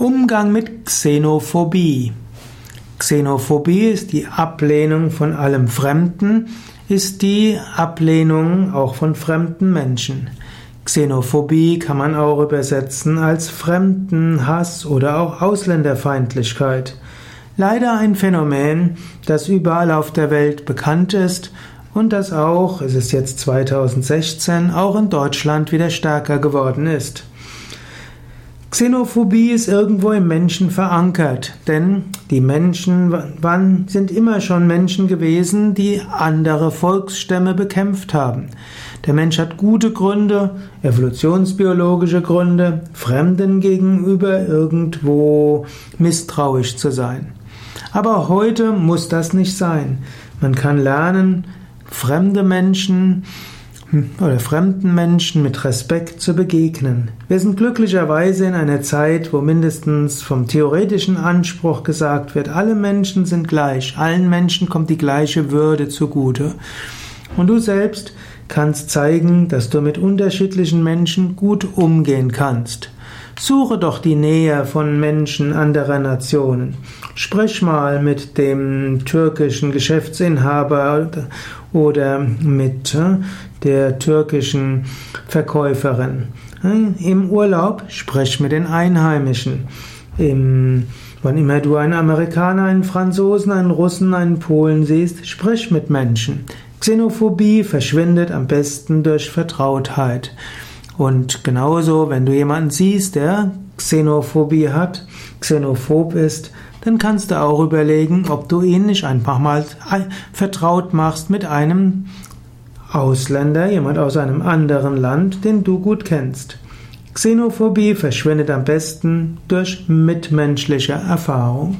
Umgang mit Xenophobie. Xenophobie ist die Ablehnung von allem Fremden, ist die Ablehnung auch von fremden Menschen. Xenophobie kann man auch übersetzen als Fremdenhass oder auch Ausländerfeindlichkeit. Leider ein Phänomen, das überall auf der Welt bekannt ist und das auch, es ist jetzt 2016, auch in Deutschland wieder stärker geworden ist. Xenophobie ist irgendwo im Menschen verankert, denn die Menschen wann sind immer schon Menschen gewesen, die andere Volksstämme bekämpft haben. Der Mensch hat gute Gründe, evolutionsbiologische Gründe, Fremden gegenüber irgendwo misstrauisch zu sein. Aber heute muss das nicht sein. Man kann lernen, fremde Menschen oder fremden Menschen mit Respekt zu begegnen. Wir sind glücklicherweise in einer Zeit, wo mindestens vom theoretischen Anspruch gesagt wird, alle Menschen sind gleich, allen Menschen kommt die gleiche Würde zugute. Und du selbst kannst zeigen, dass du mit unterschiedlichen Menschen gut umgehen kannst. Suche doch die Nähe von Menschen anderer Nationen. Sprich mal mit dem türkischen Geschäftsinhaber oder mit äh, der türkischen Verkäuferin. Im Urlaub sprich mit den Einheimischen. Im, wann immer du einen Amerikaner, einen Franzosen, einen Russen, einen Polen siehst, sprich mit Menschen. Xenophobie verschwindet am besten durch Vertrautheit. Und genauso, wenn du jemanden siehst, der Xenophobie hat, xenophob ist, dann kannst du auch überlegen, ob du ihn nicht einfach mal vertraut machst mit einem Ausländer, jemand aus einem anderen Land, den du gut kennst. Xenophobie verschwindet am besten durch mitmenschliche Erfahrung.